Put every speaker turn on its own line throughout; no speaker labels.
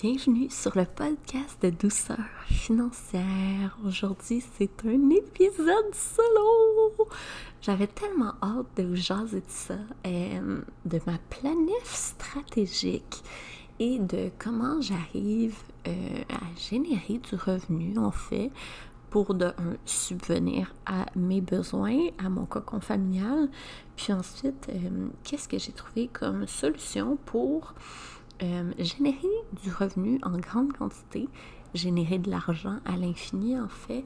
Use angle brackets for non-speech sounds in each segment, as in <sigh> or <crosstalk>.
Bienvenue sur le podcast de douceur financière. Aujourd'hui, c'est un épisode solo. J'avais tellement hâte de vous jaser de ça, euh, de ma planif stratégique et de comment j'arrive euh, à générer du revenu, en fait, pour de un, subvenir à mes besoins, à mon cocon familial. Puis ensuite, euh, qu'est-ce que j'ai trouvé comme solution pour euh, générer du revenu en grande quantité, générer de l'argent à l'infini en fait,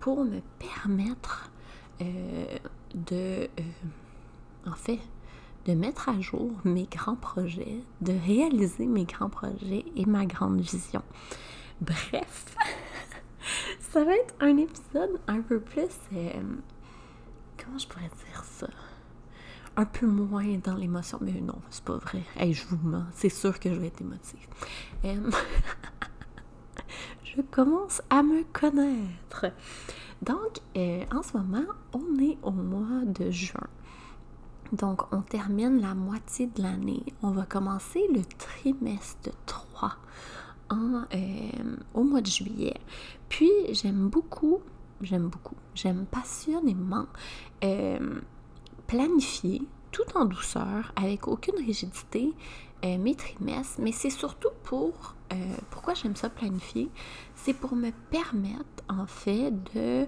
pour me permettre euh, de, en fait, de mettre à jour mes grands projets, de réaliser mes grands projets et ma grande vision. Bref, <laughs> ça va être un épisode un peu plus... Euh, comment je pourrais dire ça? Un peu moins dans l'émotion, mais non, c'est pas vrai. Je vous mens, c'est sûr que je vais être émotive. Euh, <laughs> je commence à me connaître. Donc, euh, en ce moment, on est au mois de juin. Donc, on termine la moitié de l'année. On va commencer le trimestre 3 en, au mois de juillet. Puis, j'aime beaucoup, j'aime beaucoup, j'aime passionnément euh, planifier tout en douceur, avec aucune rigidité, euh, mes trimestres, mais c'est surtout pour, euh, pourquoi j'aime ça planifier, c'est pour me permettre en fait de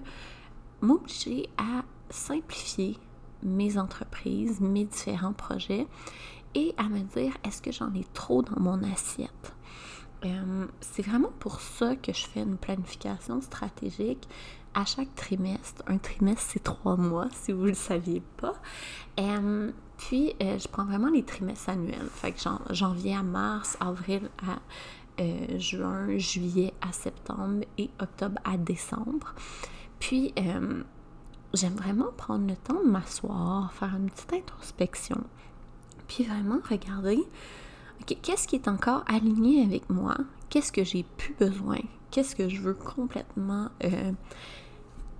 m'obliger à simplifier mes entreprises, mes différents projets et à me dire est-ce que j'en ai trop dans mon assiette? Euh, c'est vraiment pour ça que je fais une planification stratégique à chaque trimestre. Un trimestre, c'est trois mois, si vous ne le saviez pas. Euh, puis, euh, je prends vraiment les trimestres annuels. Fait que janvier à mars, avril à juin, juillet à septembre et octobre à décembre. Puis, j'aime vraiment prendre le temps de m'asseoir, faire une petite introspection. Puis vraiment regarder qu'est-ce qui est encore aligné avec moi? Qu'est-ce que j'ai plus besoin? Qu'est-ce que je veux complètement euh,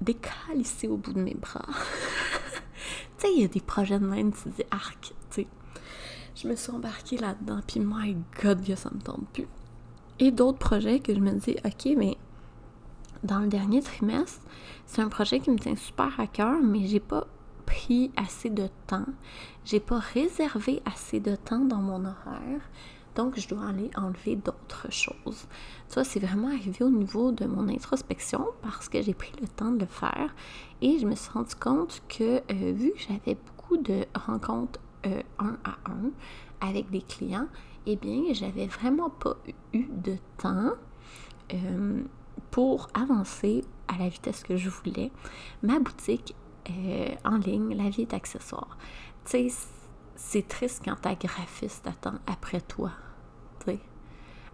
décalisser au bout de mes bras? <laughs> tu sais, il y a des projets de même, tu dis arc, tu sais. Je me suis embarquée là-dedans, puis my god, que ça me tente plus. Et d'autres projets que je me dis, ok, mais dans le dernier trimestre, c'est un projet qui me tient super à cœur, mais j'ai pas pris assez de temps, j'ai pas réservé assez de temps dans mon horaire, donc je dois aller enlever d'autres choses. Ça, c'est vraiment arrivé au niveau de mon introspection parce que j'ai pris le temps de le faire et je me suis rendu compte que euh, vu que j'avais beaucoup de rencontres euh, un à un avec des clients, eh bien, j'avais vraiment pas eu de temps euh, pour avancer à la vitesse que je voulais. Ma boutique en ligne, la vie est accessoire. Tu sais, c'est triste quand ta graphiste attend après toi.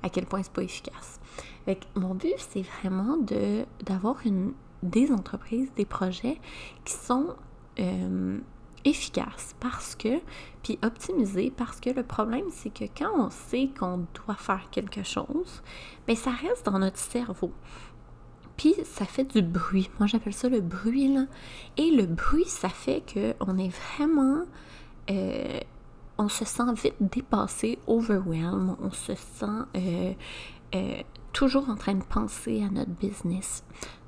À quel point c'est pas efficace. Fait mon but, c'est vraiment de, d'avoir une, des entreprises, des projets qui sont euh, efficaces parce que, puis optimisés parce que le problème, c'est que quand on sait qu'on doit faire quelque chose, bien, ça reste dans notre cerveau. Puis ça fait du bruit. Moi j'appelle ça le bruit là. Et le bruit, ça fait qu'on est vraiment. Euh, on se sent vite dépassé, overwhelmed. On se sent euh, euh, toujours en train de penser à notre business.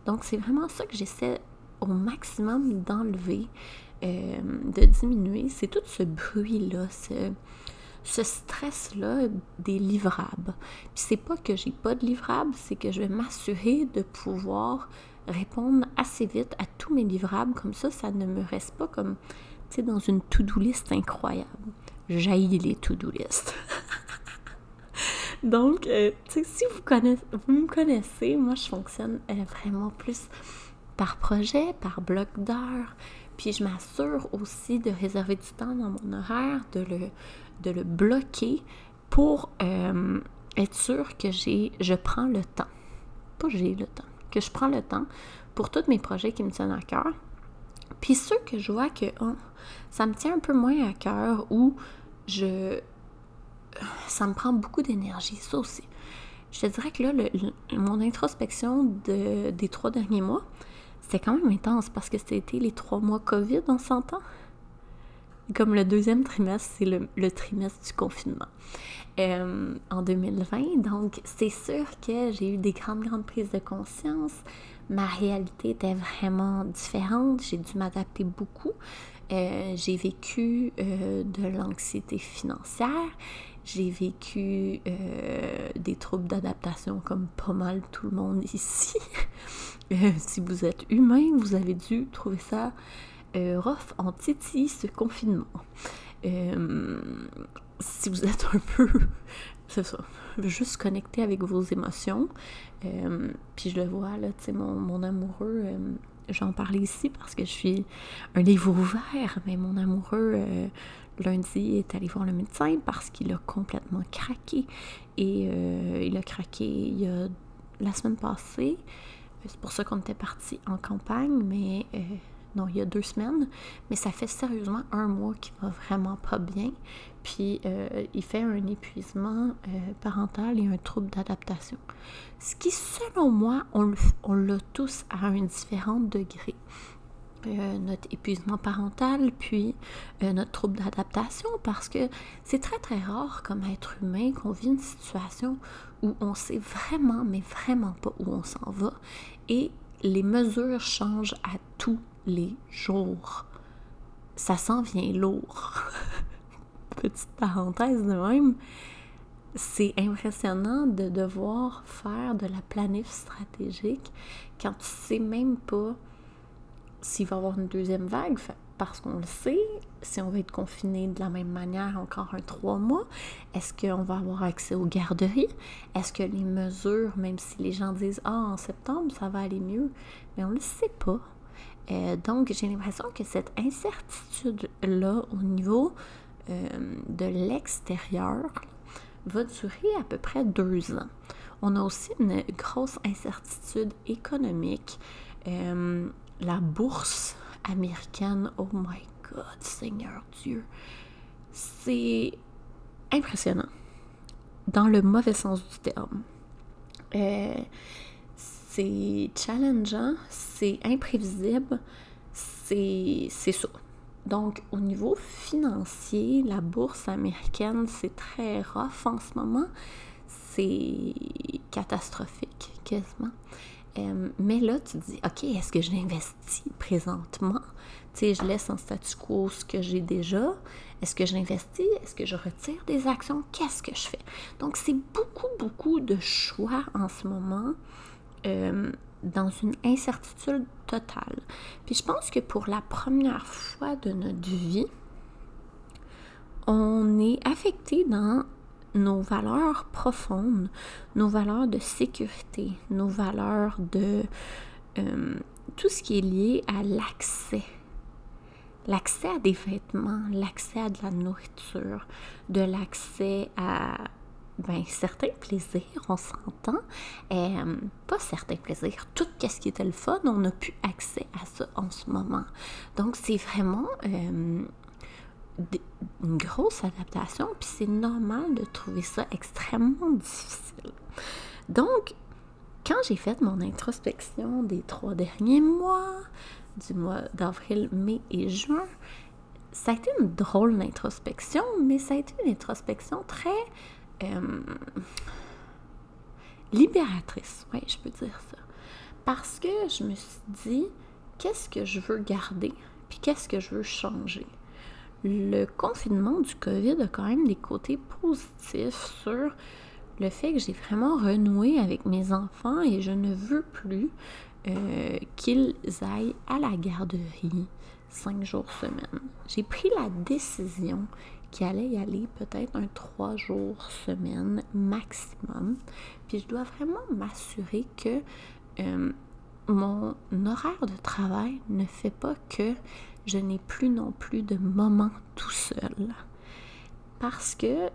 Donc c'est vraiment ça que j'essaie au maximum d'enlever, de diminuer. C'est tout ce bruit-là, ce stress-là des livrables. Puis c'est pas que j'ai pas de livrables, c'est que je vais m'assurer de pouvoir répondre assez vite à tous mes livrables. Comme ça, ça ne me reste pas comme, tu dans une to-do list incroyable. J'haïs les to-do list. <laughs> Donc, euh, si vous, connaissez, vous me connaissez, moi, je fonctionne euh, vraiment plus par projet, par bloc d'heures. Puis je m'assure aussi de réserver du temps dans mon horaire, de le, de le bloquer pour euh, être sûr que j'ai, je prends le temps. Pas j'ai le temps, que je prends le temps pour tous mes projets qui me tiennent à cœur. Puis ceux que je vois que oh, ça me tient un peu moins à cœur ou je ça me prend beaucoup d'énergie, ça aussi. Je te dirais que là, mon introspection de, des trois derniers mois, c'était quand même intense parce que c'était les trois mois COVID, on s'entend? comme le deuxième trimestre, c'est le, trimestre du confinement euh, en 2020. Donc, c'est sûr que j'ai eu des grandes, grandes prises de conscience. Ma réalité était vraiment différente. J'ai dû m'adapter beaucoup. Euh, j'ai vécu euh, de l'anxiété financière. J'ai vécu des troubles d'adaptation comme pas mal tout le monde ici. <laughs> si vous êtes humain, vous avez dû trouver ça euh, rough en titi ce confinement. Euh, si vous êtes un peu, <laughs> c'est ça, juste connecté avec vos émotions. Euh, puis je le vois, là, tu sais, mon, mon, amoureux, j'en parlais ici parce que je suis un livre ouvert, mais mon amoureux, lundi, est allé voir le médecin parce qu'il a complètement craqué. Et il a craqué il y a, la semaine passée. C'est pour ça qu'on était parti en campagne, mais non, il y a deux semaines, mais ça fait sérieusement un mois qu'il va vraiment pas bien. Puis euh, il fait un épuisement euh, parental et un trouble d'adaptation. Ce qui, selon moi, on l'a tous à un différent degré. Euh, notre épuisement parental, puis notre trouble d'adaptation, parce que c'est très très rare comme être humain qu'on vit une situation où on sait vraiment, mais vraiment pas où on s'en va, et les mesures changent à tout les jours. Ça s'en vient lourd. <laughs> Petite parenthèse de même. C'est impressionnant de devoir faire de la planif stratégique quand tu sais même pas s'il va y avoir une deuxième vague, parce qu'on le sait, si on va être confiné de la même manière encore un trois mois, est-ce qu'on va avoir accès aux garderies? Est-ce que les mesures, même si les gens disent Ah, en septembre, ça va aller mieux, mais on ne le sait pas. Euh, donc, j'ai l'impression que cette incertitude-là au niveau euh, de l'extérieur va durer à peu près deux ans. On a aussi une grosse incertitude économique. Euh, la bourse américaine, oh my God, Seigneur Dieu, c'est impressionnant, dans le mauvais sens du terme c'est challengeant, c'est imprévisible, c'est ça. Donc, au niveau financier, la bourse américaine, c'est très rough en ce moment. C'est catastrophique, quasiment. Euh, mais là, tu te dis, OK, est-ce que j'investis présentement? Tu sais, je laisse en statu quo ce que j'ai déjà. Est-ce que j'investis? Est-ce que je retire des actions? Qu'est-ce que je fais? Donc, c'est beaucoup, beaucoup de choix en ce moment. Euh, dans une incertitude totale. Puis je pense que pour la première fois de notre vie, on est affecté dans nos valeurs profondes, nos valeurs de sécurité, nos valeurs de euh, tout ce qui est lié à l'accès. L'accès à des vêtements, l'accès à de la nourriture, de l'accès à ben, certains plaisirs, on s'entend, euh, pas certains plaisirs, tout ce qui était le fun, on n'a plus accès à ça en ce moment. Donc, c'est vraiment euh, une grosse adaptation, puis c'est normal de trouver ça extrêmement difficile. Donc, quand j'ai fait mon introspection des trois derniers mois, du mois d'avril, mai et juin, ça a été une drôle d'introspection, mais ça a été une introspection très euh, libératrice, oui, je peux dire ça. Parce que je me suis dit, qu'est-ce que je veux garder, puis qu'est-ce que je veux changer? Le confinement du COVID a quand même des côtés positifs sur le fait que j'ai vraiment renoué avec mes enfants et je ne veux plus euh, qu'ils aillent à la garderie cinq jours semaine. J'ai pris la décision qui allait y aller peut-être un trois jours semaine maximum. Puis je dois vraiment m'assurer que euh, mon horaire de travail ne fait pas que je n'ai plus non plus de moments tout seul. Parce que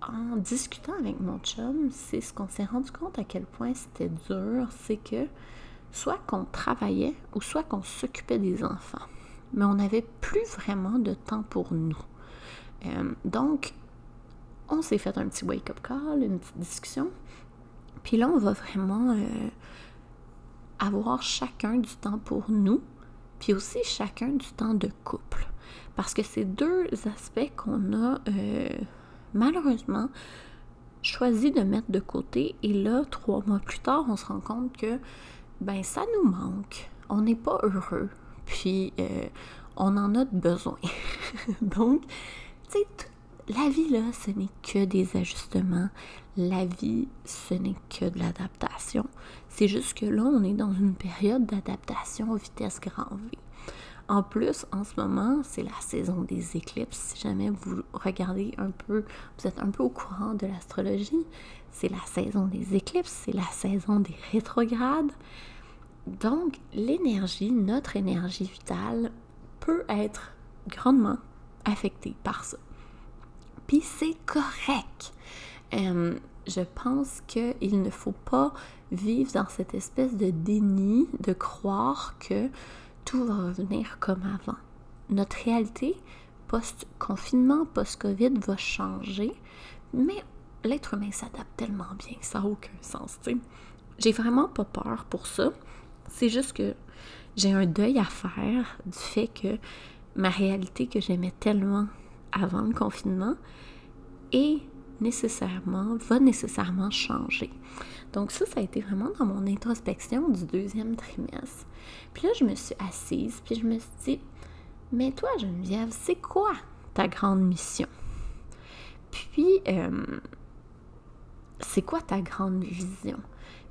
en discutant avec mon chum, c'est ce qu'on s'est rendu compte à quel point c'était dur, c'est que soit qu'on travaillait ou soit qu'on s'occupait des enfants, mais on n'avait plus vraiment de temps pour nous. Euh, donc, on s'est fait un petit wake-up call, une petite discussion. Puis là, on va vraiment euh, avoir chacun du temps pour nous, puis aussi chacun du temps de couple. Parce que c'est deux aspects qu'on a euh, malheureusement choisi de mettre de côté. Et là, trois mois plus tard, on se rend compte que ben ça nous manque. On n'est pas heureux. Puis on en a besoin. <laughs> Donc, la vie, là, ce n'est que des ajustements. La vie, ce n'est que de l'adaptation. C'est juste que là, on est dans une période d'adaptation vitesse grand V. En plus, en ce moment, c'est la saison des éclipses. Si jamais vous regardez un peu, vous êtes un peu au courant de l'astrologie, c'est la saison des éclipses, c'est la saison des rétrogrades. Donc, l'énergie, notre énergie vitale, peut être grandement affectée par ça. Puis c'est correct. Euh, je pense qu'il ne faut pas vivre dans cette espèce de déni de croire que tout va revenir comme avant. Notre réalité post-confinement, post-COVID va changer, mais l'être humain s'adapte tellement bien, ça n'a aucun sens. J'ai vraiment pas peur pour ça. C'est juste que j'ai un deuil à faire du fait que ma réalité que j'aimais tellement avant le confinement est nécessairement, va nécessairement changer. Donc ça, ça a été vraiment dans mon introspection du deuxième trimestre. Puis là, je me suis assise, puis je me suis dit, mais toi, Geneviève, c'est quoi ta grande mission? Puis, euh, c'est quoi ta grande vision?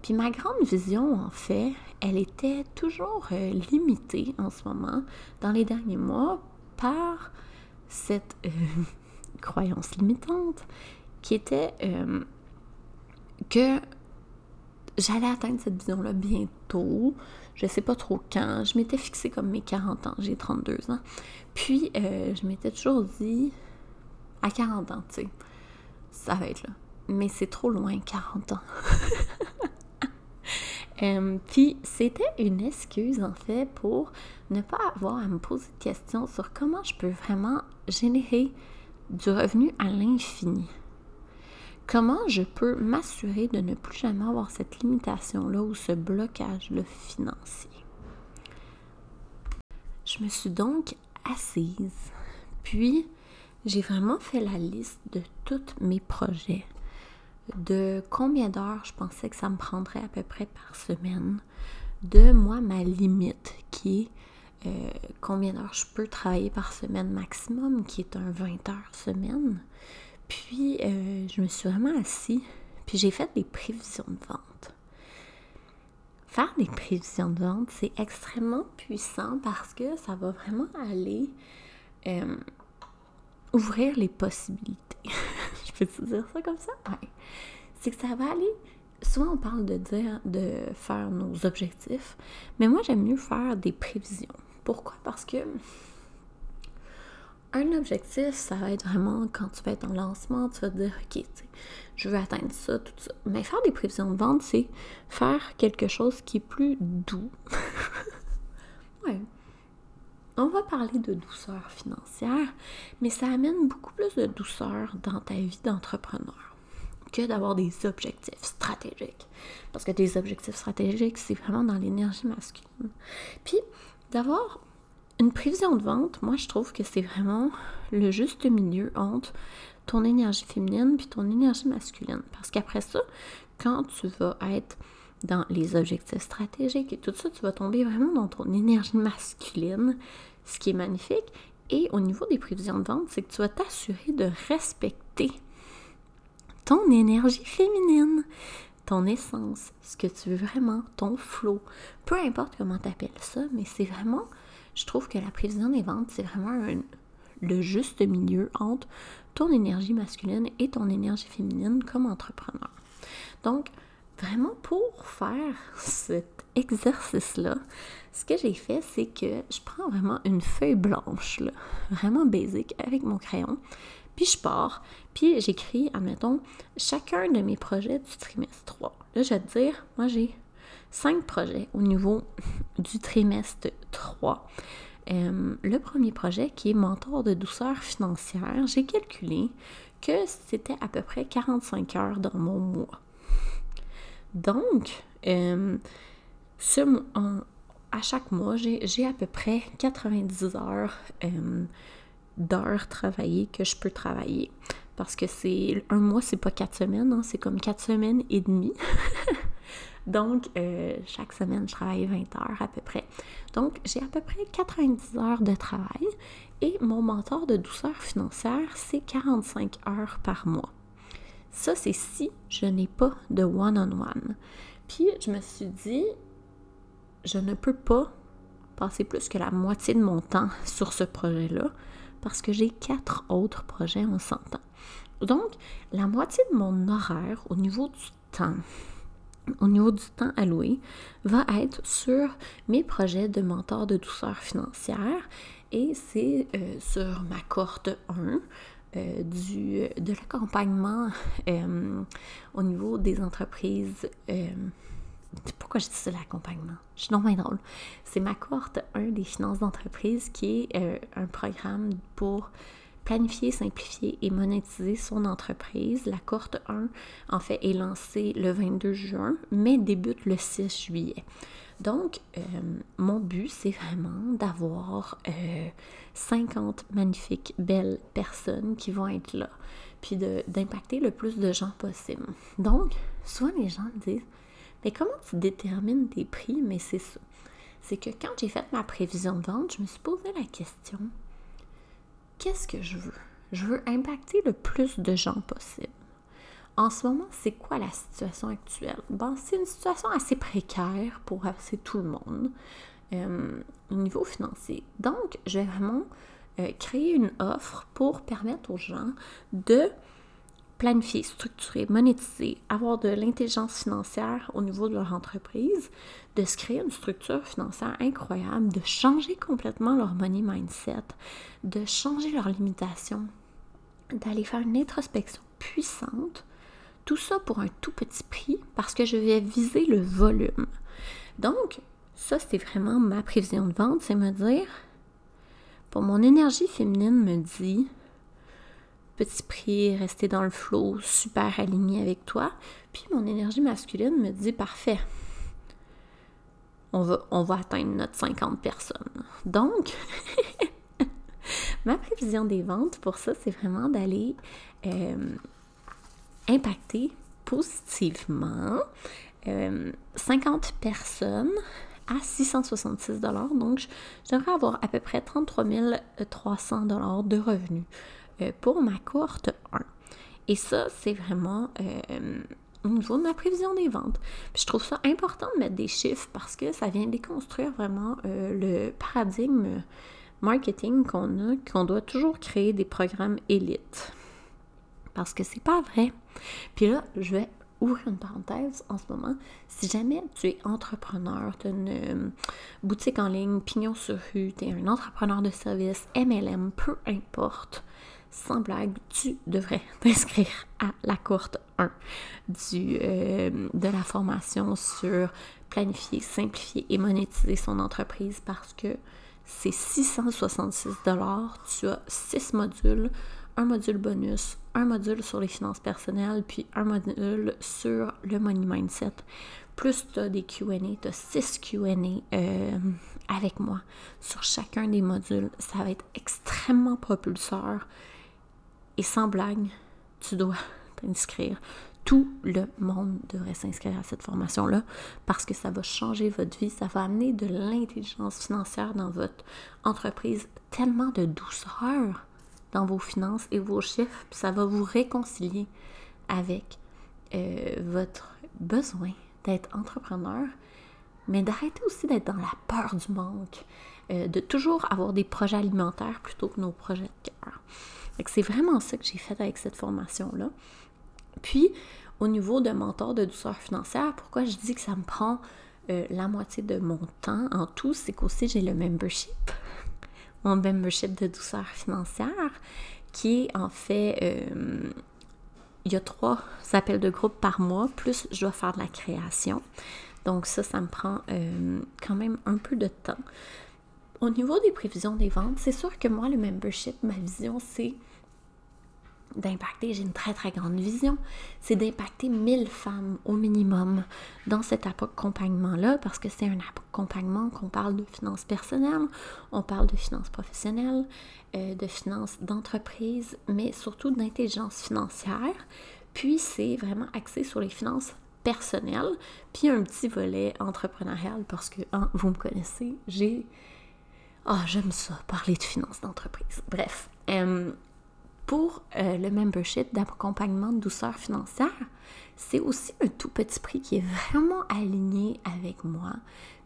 Puis ma grande vision, en fait, elle était toujours euh, limitée en ce moment, dans les derniers mois, par cette euh, <laughs> croyance limitante qui était euh, que j'allais atteindre cette vision-là bientôt. Je sais pas trop quand. Je m'étais fixée comme mes 40 ans. J'ai 32 ans. Puis, je m'étais toujours dit, à 40 ans, tu sais, ça va être là. Mais c'est trop loin, 40 ans. <laughs> <laughs> Euh, puis c'était une excuse en fait pour ne pas avoir à me poser de questions sur comment je peux vraiment générer du revenu à l'infini. Comment je peux m'assurer de ne plus jamais avoir cette limitation-là ou ce blocage-là financier. Je me suis donc assise, puis j'ai vraiment fait la liste de tous mes projets de combien d'heures je pensais que ça me prendrait à peu près par semaine, de moi ma limite qui est euh, combien d'heures je peux travailler par semaine maximum, qui est un 20 heures semaine. Puis euh, je me suis vraiment assis, puis j'ai fait des prévisions de vente. Faire des prévisions de vente, c'est extrêmement puissant parce que ça va vraiment aller euh, ouvrir les possibilités. <laughs> je peux te dire ça comme ça? Ouais. C'est que ça va aller. Souvent, on parle de dire de faire nos objectifs, mais moi, j'aime mieux faire des prévisions. Pourquoi? Parce que un objectif, ça va être vraiment quand tu vas être en lancement, tu vas te dire, OK, je veux atteindre ça, tout ça. Mais faire des prévisions de vente, c'est faire quelque chose qui est plus doux. <laughs> ouais, on va parler de douceur financière, mais ça amène beaucoup plus de douceur dans ta vie d'entrepreneur que d'avoir des objectifs stratégiques. Parce que des objectifs stratégiques, c'est vraiment dans l'énergie masculine. Puis, d'avoir une prévision de vente, moi, je trouve que c'est vraiment le juste milieu entre ton énergie féminine puis ton énergie masculine. Parce qu'après ça, quand tu vas être dans les objectifs stratégiques et tout ça, tu vas tomber vraiment dans ton énergie masculine, ce qui est magnifique. Et au niveau des prévisions de vente, c'est que tu vas t'assurer de respecter ton énergie féminine, ton essence, ce que tu veux vraiment, ton flow. Peu importe comment tu appelles ça, mais c'est vraiment, je trouve que la prévision des ventes, c'est vraiment le juste milieu entre ton énergie masculine et ton énergie féminine comme entrepreneur. Donc, vraiment pour faire cet exercice-là, ce que j'ai fait, c'est que je prends vraiment une feuille blanche, vraiment basique, avec mon crayon, puis je pars, puis j'écris, admettons, chacun de mes projets du trimestre 3. Là, je vais te dire, moi j'ai cinq projets au niveau du trimestre 3. Euh, le premier projet qui est mentor de douceur financière, j'ai calculé que c'était à peu près 45 heures dans mon mois. Donc, euh, à chaque mois, j'ai à peu près 90 heures euh, d'heures travaillées que je peux travailler. Parce que c'est un mois, c'est pas quatre semaines, hein, c'est comme quatre semaines et demie. <laughs> Donc, euh, chaque semaine, je travaille 20 heures à peu près. Donc, j'ai à peu près 90 heures de travail et mon mentor de douceur financière, c'est 45 heures par mois. Ça, c'est si je n'ai pas de one-on-one. Puis, je me suis dit, je ne peux pas passer plus que la moitié de mon temps <laughs> sur ce projet-là parce que j'ai quatre autres projets en 100 ans. Donc, la moitié de mon horaire au niveau du temps, au niveau du temps alloué, va être sur mes projets de mentor de douceur financière et c'est euh, sur ma cohorte 1 euh, du, de l'accompagnement <laughs> euh, au niveau des entreprises. pourquoi je dis ça, l'accompagnement? Je suis non drôle. C'est ma cohorte 1 des finances d'entreprise qui est un programme pour planifier, simplifier et monétiser son entreprise. La cohorte 1, en fait, est lancée le 22 juin, mais débute le 6 juillet. Donc, euh, mon but, c'est vraiment d'avoir 50 euh, magnifiques, belles personnes qui vont être là, puis d'impacter le plus de gens possible. Donc, souvent les gens me disent, mais comment tu détermines tes prix? Mais c'est ça. C'est que quand j'ai fait ma prévision de vente, je me suis posé la question, qu'est-ce que je veux? Je veux impacter le plus de gens possible. En ce moment, c'est quoi la situation actuelle? Bon, c'est une situation assez précaire pour assez tout le monde euh, au niveau financier. Donc, je vais vraiment euh, créer une offre pour permettre aux gens de planifier, structurer, monétiser, avoir de l'intelligence financière au niveau de leur entreprise, de se créer une structure financière incroyable, de changer complètement leur money mindset, de changer leurs limitations, d'aller faire une introspection puissante, tout ça pour un tout petit prix parce que je vais viser le volume. Donc, ça, c'est vraiment ma prévision de vente, c'est me dire, pour mon énergie féminine me dit, petit prix, rester dans le flow, super aligné avec toi. Puis mon énergie masculine me dit parfait. On va, on va atteindre notre 50 personnes. Donc, <laughs> ma prévision des ventes pour ça, c'est vraiment d'aller euh, impacter positivement 50 euh, personnes à 666 Donc, je devrais avoir à peu près 33 300 de revenus. Euh, pour ma cohorte 1. Et ça, c'est vraiment euh, au niveau de ma prévision des ventes. Je trouve ça important de mettre des chiffres parce que ça vient déconstruire vraiment le paradigme marketing qu'on a, qu'on doit toujours créer des programmes élites. Parce que c'est pas vrai. Puis là, je vais ouvrir une parenthèse en ce moment. Si jamais tu es entrepreneur, tu as une boutique en ligne, pignon sur rue, tu es un entrepreneur de service, MLM, peu importe, sans blague, tu devrais <laughs> t'inscrire à la courte 1 du, euh, de la formation sur planifier, simplifier et monétiser son entreprise parce que c'est 666 Tu as 6 modules, un module bonus, un module sur les finances personnelles, puis un module sur le money mindset. Plus tu as des QA, tu as 6 QA avec moi sur chacun des modules. Ça va être extrêmement propulseur et sans blague, tu dois <laughs> t'inscrire. Tout le monde devrait s'inscrire à cette formation-là parce que ça va changer votre vie, ça va amener de l'intelligence financière dans votre entreprise, tellement de douceur dans vos finances et vos chiffres, puis ça va vous réconcilier avec euh, votre besoin d'être entrepreneur, mais d'arrêter aussi d'être dans la peur du manque, euh, de toujours avoir des projets alimentaires plutôt que nos projets de cœur c'est vraiment ça que j'ai fait avec cette formation-là. Puis, au niveau de mentor de douceur financière, pourquoi je dis que ça me prend euh, la moitié de mon temps en tout, c'est qu'aussi j'ai le membership, membership de douceur financière, qui est en fait, euh, il y a trois appels de groupe par mois, plus je dois faire de la création. Donc ça, ça me prend euh, quand même un peu de temps. Au niveau des prévisions des ventes, c'est sûr que moi, le membership, ma vision, c'est d'impacter, j'ai une très très grande vision, c'est d'impacter 1000 femmes au minimum dans cet accompagnement-là, parce que c'est un accompagnement qu'on parle de finances personnelles, on parle de finances professionnelles, euh, de finances d'entreprise, mais surtout d'intelligence financière. Puis c'est vraiment axé sur les finances personnelles, puis un petit volet entrepreneurial, parce que, hein, vous me connaissez, j'ai... Ah, j'aime ça, parler de finances d'entreprise. Bref. Euh, pour euh, le membership d'accompagnement de douceur financière, c'est aussi un tout petit prix qui est vraiment aligné avec moi.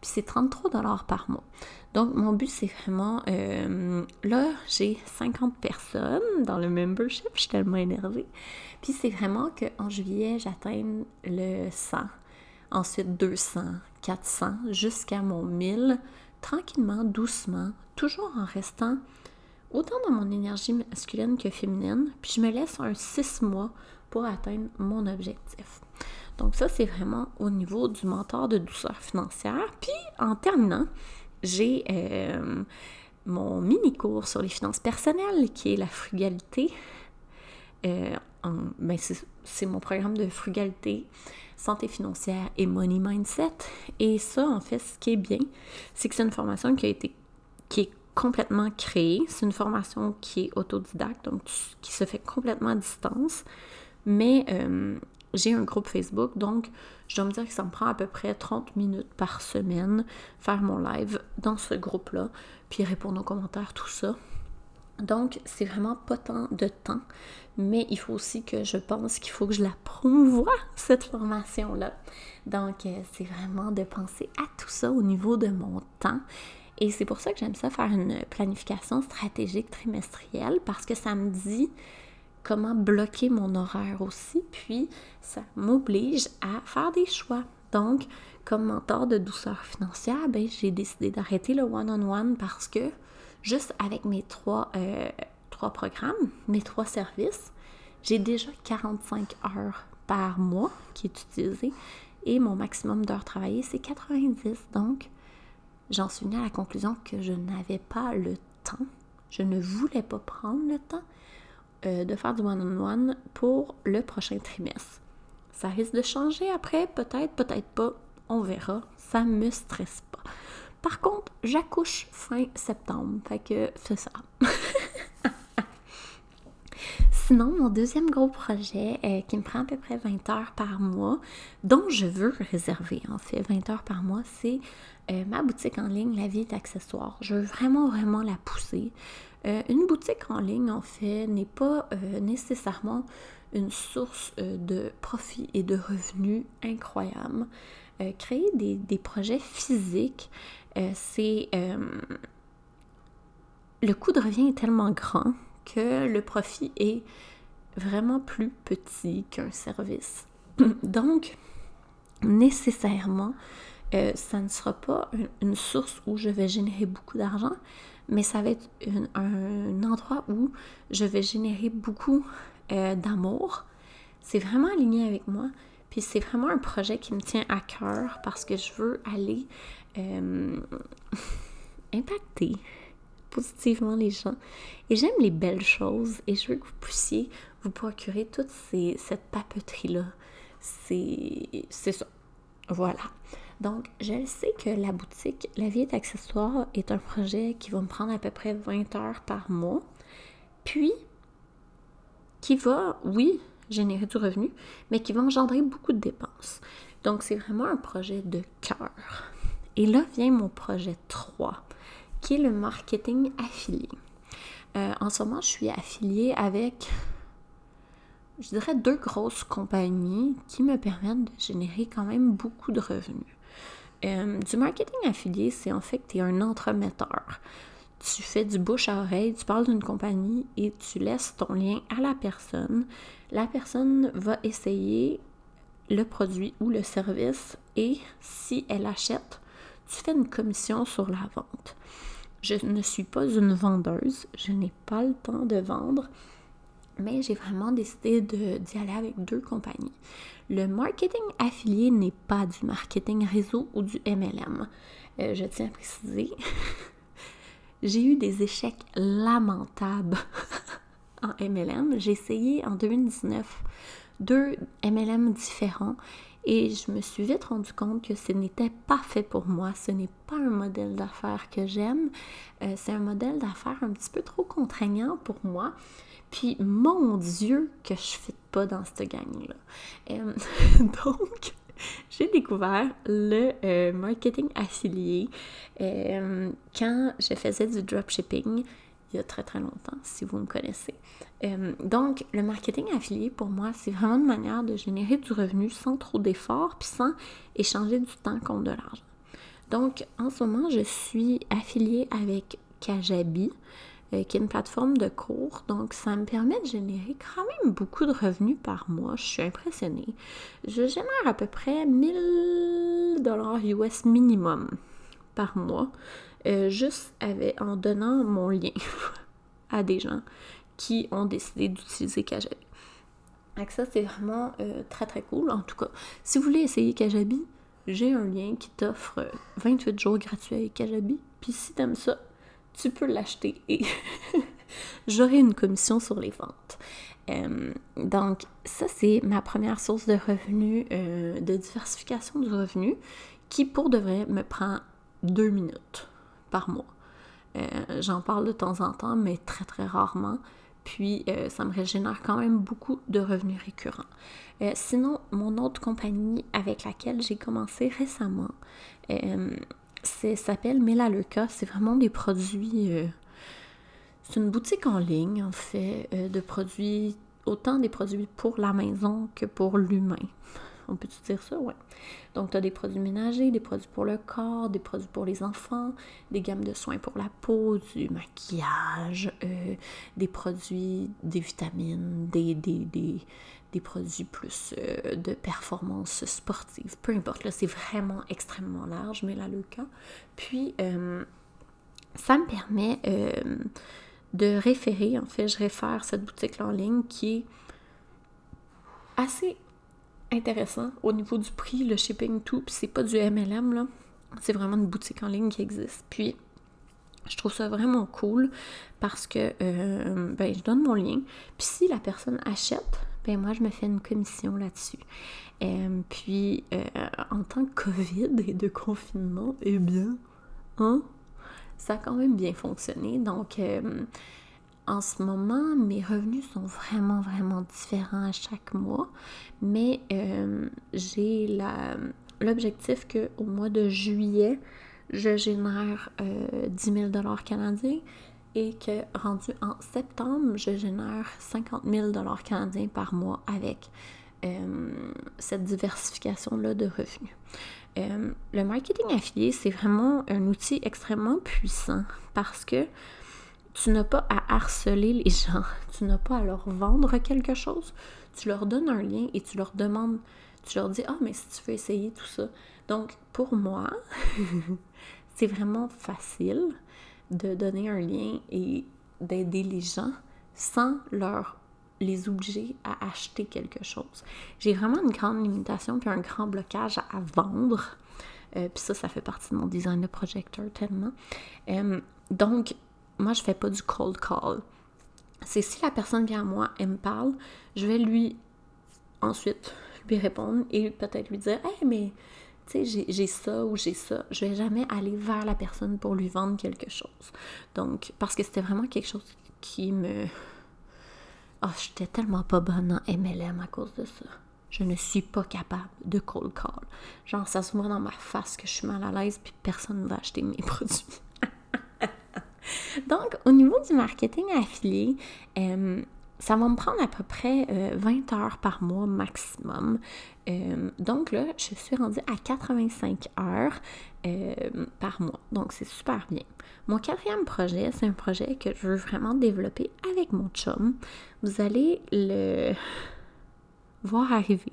Puis c'est 33 dollars par mois. Donc mon but c'est vraiment euh, là j'ai 50 personnes dans le membership, je suis tellement énervée. Puis c'est vraiment qu'en juillet j'atteigne le 100, ensuite 200, 400 jusqu'à mon 1000 tranquillement, doucement, toujours en restant autant dans mon énergie masculine que féminine, puis je me laisse un six mois pour atteindre mon objectif. Donc ça, c'est vraiment au niveau du mentor de douceur financière. Puis en terminant, j'ai euh, mon mini-cours sur les finances personnelles qui est la frugalité. Euh, ben c'est mon programme de frugalité, santé financière et money mindset. Et ça, en fait, ce qui est bien, c'est que c'est une formation qui a été complètement créée. C'est une formation qui est autodidacte, donc qui se fait complètement à distance. Mais euh, j'ai un groupe Facebook, donc je dois me dire que ça me prend à peu près 30 minutes par semaine faire mon live dans ce groupe-là, puis répondre aux commentaires, tout ça. Donc, c'est vraiment pas tant de temps, mais il faut aussi que je pense qu'il faut que je la promouvoie, cette formation-là. Donc, euh, c'est vraiment de penser à tout ça au niveau de mon temps et c'est pour ça que j'aime ça faire une planification stratégique trimestrielle parce que ça me dit comment bloquer mon horaire aussi, puis ça m'oblige à faire des choix. Donc, comme mentor de douceur financière, ben, j'ai décidé d'arrêter le one-on-one parce que juste avec mes trois, euh, trois programmes, mes trois services, j'ai déjà 45 heures par mois qui est utilisé et mon maximum d'heures travaillées, c'est 90. Donc, j'en suis venue à la conclusion que je n'avais pas le temps, je ne voulais pas prendre le temps euh, de faire du one-on-one pour le prochain trimestre. Ça risque de changer après, peut-être, peut-être pas, on verra. Ça me stresse pas. Par contre, j'accouche fin septembre, fait que c'est ça. <laughs> Sinon, mon deuxième gros projet euh, qui me prend à peu près 20 heures par mois, dont je veux réserver en fait 20 heures par mois, c'est euh, ma boutique en ligne, La vie d'accessoires. Je veux vraiment, vraiment la pousser. Euh, une boutique en ligne, en fait, n'est pas nécessairement une source de profit et de revenus incroyable. créer des, des, projets physiques, c'est... le coût de revient est tellement grand que le profit est vraiment plus petit qu'un service. <laughs> Donc, nécessairement, euh, ça ne sera pas une, source où je vais générer beaucoup d'argent, mais ça va être un endroit où je vais générer beaucoup euh, d'amour. C'est vraiment aligné avec moi. Puis c'est vraiment un projet qui me tient à cœur parce que je veux aller euh, <laughs> impacter positivement les gens. Et j'aime les belles choses et je veux que vous puissiez vous procurer toute ces, cette papeterie-là. C'est ça. Voilà. Donc, je sais que la boutique La Vie est accessoire est un projet qui va me prendre à peu près 20 heures par mois. Puis, qui va, oui, générer du revenu, mais qui va engendrer beaucoup de dépenses. Donc, c'est vraiment un projet de cœur. Et là vient mon projet 3 qui est le marketing affilié. Euh, en ce moment, je suis affiliée avec, je dirais, deux grosses compagnies qui me permettent de générer quand même beaucoup de revenus. Euh, du marketing affilié, c'est en fait que tu es un entremetteur. Tu fais du bouche à oreille, tu parles d'une compagnie et tu laisses ton lien à la personne. La personne va essayer le produit ou le service et si elle achète, tu fais une commission sur la vente. Je ne suis pas une vendeuse, je n'ai pas le temps de vendre, mais j'ai vraiment décidé d'y aller avec deux compagnies. Le marketing affilié n'est pas du marketing réseau ou du MLM. Euh, je tiens à préciser, <laughs> j'ai eu des échecs lamentables <laughs> en MLM. J'ai essayé en 2019 deux MLM différents et je me suis vite rendu compte que ce n'était pas fait pour moi. Ce n'est pas un modèle d'affaires que j'aime. Euh, c'est un modèle d'affaires un petit peu trop contraignant pour moi. Puis, mon Dieu, que je ne pas dans cette gang-là. Euh, <laughs> donc, j'ai découvert le euh, marketing affilié quand je faisais du dropshipping il y a très très longtemps, si vous me connaissez. Euh, donc, le marketing affilié, pour moi, c'est vraiment une manière de générer du revenu sans trop d'efforts, puis sans échanger du temps contre de l'argent. Donc, en ce moment, je suis affiliée avec Kajabi, euh, qui est une plateforme de cours. Donc, ça me permet de générer quand même beaucoup de revenus par mois. Je suis impressionnée. Je génère à peu près 1000 dollars US minimum par mois. Euh, juste en donnant mon lien <laughs> à des gens qui ont décidé d'utiliser Kajabi. Donc ça, c'est vraiment euh, très très cool. En tout cas, si vous voulez essayer Kajabi, j'ai un lien qui t'offre 28 jours gratuits avec Kajabi. Puis si t'aimes ça, tu peux l'acheter et <laughs> j'aurai une commission sur les ventes. Euh, donc, ça, c'est ma première source de revenus, de diversification du revenu, qui pour de vrai me prend deux minutes par mois. Euh, j'en parle de temps en temps, mais très très rarement. Puis euh, ça me régénère quand même beaucoup de revenus récurrents. Euh, sinon, mon autre compagnie avec laquelle j'ai commencé récemment, s'appelle Melaleuca. C'est vraiment des produits. c'est une boutique en ligne, en fait, de produits, autant des produits pour la maison que pour l'humain. On peut dire ça? Ouais. Donc, tu as des produits ménagers, des produits pour le corps, des produits pour les enfants, des gammes de soins pour la peau, du maquillage, euh, des produits, des vitamines, des, des, produits plus euh, de performance sportive. Peu importe, là, c'est vraiment extrêmement large, mais là, le cas. Puis, euh, ça me permet de référer, en fait, je réfère cette boutique-là en ligne qui est assez intéressant au niveau du prix, le shipping, tout. Puis c'est pas du MLM, là. C'est vraiment une boutique en ligne qui existe. Puis je trouve ça vraiment cool parce que euh, ben, je donne mon lien. Puis si la personne achète, ben moi je me fais une commission là-dessus. Euh, puis euh, en tant que COVID et de confinement, eh bien, hein, ça a quand même bien fonctionné. Donc en ce moment, mes revenus sont vraiment, vraiment différents à chaque mois, mais euh, j'ai l'objectif qu'au mois de juillet, je génère 10 000 canadiens et que rendu en septembre, je génère 50 000 canadiens par mois avec euh, cette diversification-là de revenus. Euh, le marketing affilié, c'est vraiment un outil extrêmement puissant parce que tu n'as pas à harceler les <laughs> gens, tu n'as pas à leur vendre quelque chose, tu leur donnes un lien et tu leur demandes, tu leur dis, ah, mais si tu veux essayer tout ça. Donc, pour moi, <laughs> c'est vraiment facile de donner un lien et d'aider les gens sans leur les obliger à acheter quelque chose. J'ai vraiment une grande limitation puis un grand blocage à, vendre. Euh, puis ça, ça fait partie de mon design de projecteur tellement. Euh, donc, moi, je fais pas du cold call. C'est si la personne vient à moi, elle me parle, je vais lui ensuite lui répondre et peut-être lui dire Hey, mais tu sais, j'ai ça ou j'ai ça. Je vais jamais aller vers la personne pour lui vendre quelque chose. Donc, parce que c'était vraiment quelque chose qui me. Oh, j'étais tellement pas bonne en MLM à cause de ça. Je ne suis pas capable de cold call. Genre, ça se voit dans ma face que je suis mal à l'aise puis personne ne va acheter mes <laughs> produits. <laughs> Donc, au niveau du marketing affilié, euh, ça va me prendre à peu près 20 euh, heures par mois maximum. Euh, donc là, je suis rendue à 85 heures par mois. Donc c'est super bien. Mon quatrième projet, c'est un projet que je veux vraiment développer avec mon chum. Vous allez le <laughs> voir arriver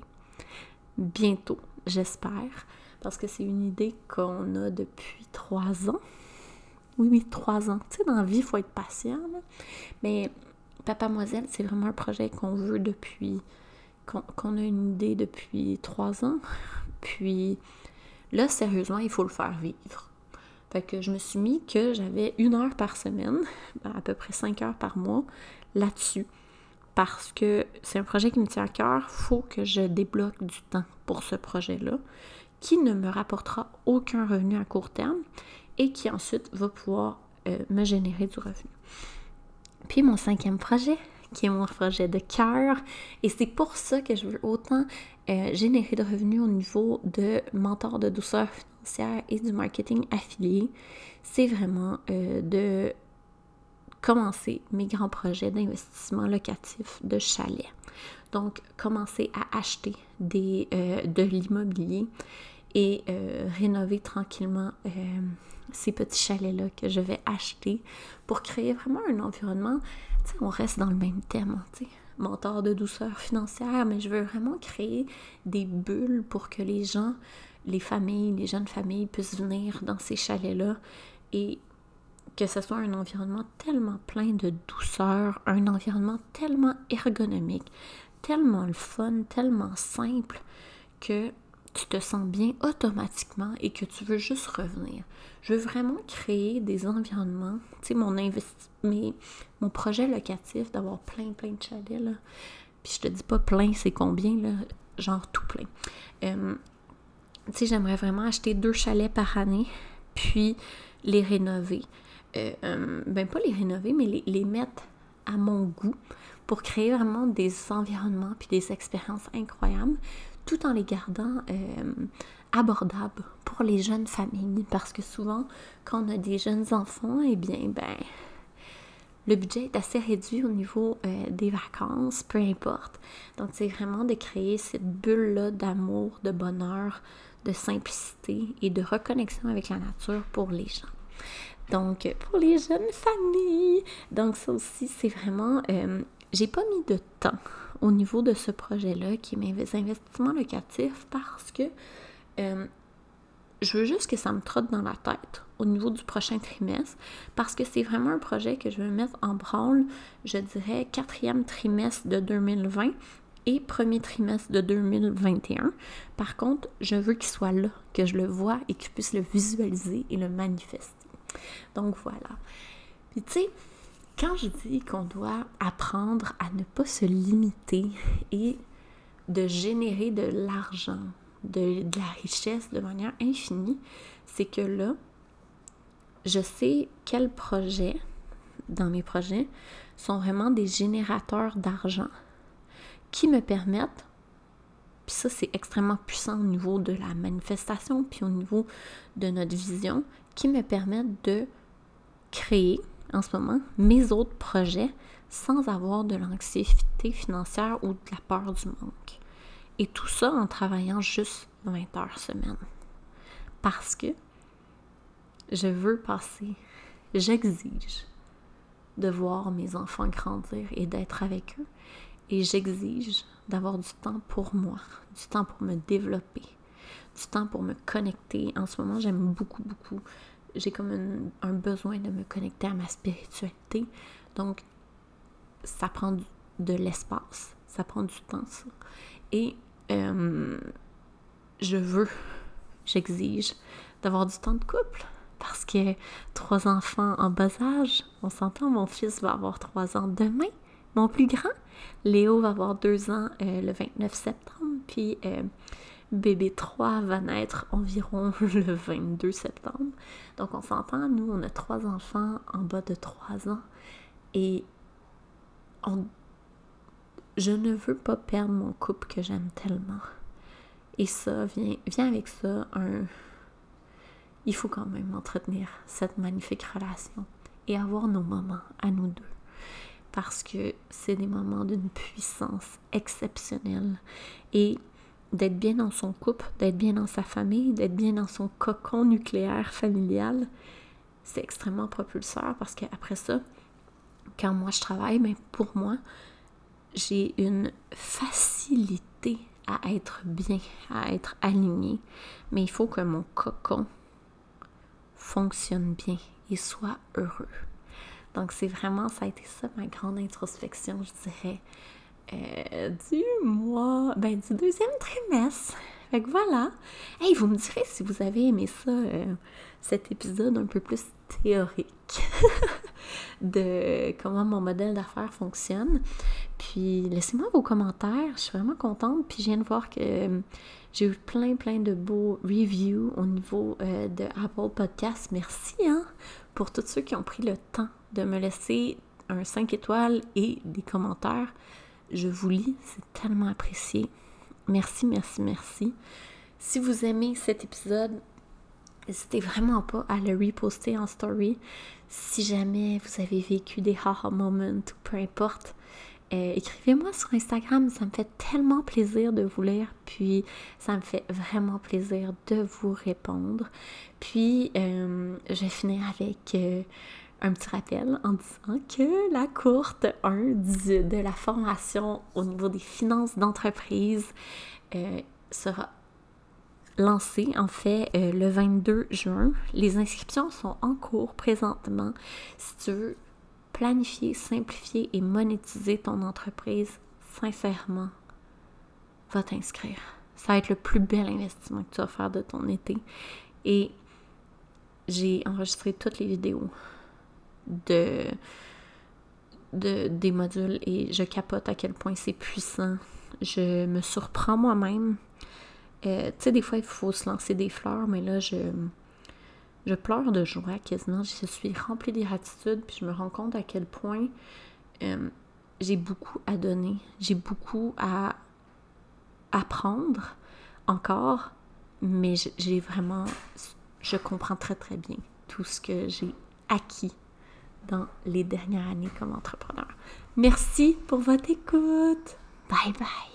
bientôt, j'espère, parce que c'est une idée qu'on a depuis trois ans. Oui, oui, trois ans. Tu sais, dans la vie, il faut être patient. Mais Papa Moiselle, c'est vraiment un projet qu'on veut depuis. qu'on a une idée depuis trois ans. <laughs> Puis là, sérieusement, il faut le faire vivre. Fait que je me suis mis que j'avais une heure par semaine, <laughs> ben, à peu près cinq heures par mois, là-dessus. parce que c'est un projet qui me tient à cœur, faut que je débloque du temps pour ce projet-là, qui ne me rapportera aucun revenu à court terme et qui ensuite va pouvoir euh, me générer du revenu. Puis mon cinquième projet, qui est mon projet de cœur, et c'est pour ça que je veux autant euh, générer de revenus au niveau de mentor de douceur financière et du marketing affilié, c'est vraiment euh, de commencer mes grands projets d'investissement locatif de chalet. Donc, commencer à acheter des, de l'immobilier et rénover tranquillement ces petits chalets-là que je vais acheter pour créer vraiment un environnement. Tu sais, on reste dans le même thème, hein, tu sais, mentor de douceur financière, mais je veux vraiment créer des bulles pour que les gens, les familles, les jeunes familles puissent venir dans ces chalets-là et que ce soit un environnement tellement plein de douceur, un environnement tellement ergonomique, tellement le fun, tellement simple que tu te sens bien automatiquement et que tu veux juste revenir. Je veux vraiment créer des environnements, tu sais, mon mon projet locatif d'avoir plein, plein de chalets, là. Puis je te dis pas plein, c'est combien, là? Genre tout plein. Tu sais, j'aimerais vraiment acheter deux chalets par année, puis les rénover. Euh, ben pas les rénover, mais les, les, mettre à mon goût pour créer vraiment des environnements puis des expériences incroyables, tout en les gardant euh, abordables pour les jeunes familles. Parce que souvent, quand on a des jeunes enfants, eh bien, ben, le budget est assez réduit au niveau des vacances, peu importe. Donc, c'est vraiment de créer cette bulle-là d'amour, de bonheur, de simplicité et de reconnexion avec la nature pour les gens. Donc, pour les jeunes familles. Donc, ça aussi, c'est vraiment. Euh, j'ai pas mis de temps au niveau de ce projet-là, qui est mes investissements locatifs, parce que euh, je veux juste que ça me trotte dans la tête au niveau du prochain trimestre, parce que c'est vraiment un projet que je veux mettre en branle, je dirais, quatrième trimestre de 2020 et premier trimestre de 2021. Par contre, je veux qu'il soit là, que je le vois et que je puisse le visualiser et le manifester. Donc voilà. Puis tu sais, quand je dis qu'on doit apprendre à ne pas se limiter et de générer de l'argent, de, la richesse de manière infinie, c'est que là, je sais quels projets dans mes projets sont vraiment des générateurs d'argent qui me permettent, puis ça c'est extrêmement puissant au niveau de la manifestation, puis au niveau de notre vision, qui me permettent de créer en ce moment mes autres projets sans avoir de l'anxiété financière ou de la peur du manque. Et tout ça en travaillant juste 20 heures semaine. Parce que je veux passer, j'exige de voir mes enfants grandir et d'être avec eux. Et j'exige d'avoir du temps pour moi, du temps pour me développer, du temps pour me connecter. En ce moment, j'aime beaucoup, beaucoup. J'ai comme un, besoin de me connecter à ma spiritualité. Donc, ça prend de l'espace, ça prend du temps, ça. Et euh, je veux, <laughs> j'exige d'avoir du temps de couple. Parce que trois enfants en bas âge, on s'entend, mon fils va avoir trois ans demain, mon plus grand. Léo va avoir deux ans euh, le 29 septembre, puis euh, bébé 3 va naître environ <laughs> le 22 septembre. Donc on s'entend, nous, on a trois enfants en bas de 3 ans et je ne veux pas perdre mon couple que j'aime tellement. Et ça vient, vient avec ça un... Il faut quand même entretenir cette magnifique relation et avoir nos moments à nous deux. Parce que c'est des moments d'une puissance exceptionnelle. Et d'être bien dans son couple, d'être bien dans sa famille, d'être bien dans son cocon nucléaire familial, c'est extrêmement propulseur parce qu'après ça, quand moi je travaille, mais ben, pour moi, j'ai une facilité à être bien, à être aligné, mais il faut que mon cocon fonctionne bien et soit heureux. Donc c'est vraiment, ça a été ça ma grande introspection, je dirais, euh, du mois, ben du deuxième trimestre. Fait que voilà. Hey, vous me direz si vous avez aimé ça, euh, cet épisode un peu plus théorique. <laughs> de comment mon modèle d'affaires fonctionne. Puis laissez-moi vos commentaires, je suis vraiment contente. Puis je viens de voir que euh, j'ai eu plein, plein de beaux reviews au niveau de Apple Podcast. Merci hein, pour tous ceux qui ont pris le temps de me laisser un 5 étoiles et des commentaires. Je vous lis, c'est tellement apprécié. Merci, merci, merci. Si vous aimez cet épisode, n'hésitez vraiment pas à le reposter en story. Si jamais vous avez vécu des haha moments ou peu importe, euh, écrivez-moi sur Instagram, ça me fait tellement plaisir de vous lire, puis ça me fait vraiment plaisir de vous répondre. Puis, euh, je vais finir avec euh, un petit rappel en disant que la courte 1 de la formation au niveau des finances d'entreprise sera lancé en fait euh, le 22 juin. Les inscriptions sont en cours présentement. Si tu veux planifier, simplifier et monétiser ton entreprise, sincèrement, va t'inscrire. Ça va être le plus bel investissement que tu vas faire de ton été. Et j'ai enregistré toutes les vidéos de, de, des modules et je capote à quel point c'est puissant. Je me surprends moi-même euh, tu sais, des fois, il faut se lancer des fleurs, mais là, je, je pleure de joie quasiment. Je suis remplie de gratitude, puis je me rends compte à quel point euh, j'ai beaucoup à donner. J'ai beaucoup à apprendre encore, mais j'ai vraiment. Je comprends très, très bien tout ce que j'ai acquis dans les dernières années comme entrepreneur. Merci pour votre écoute. Bye bye.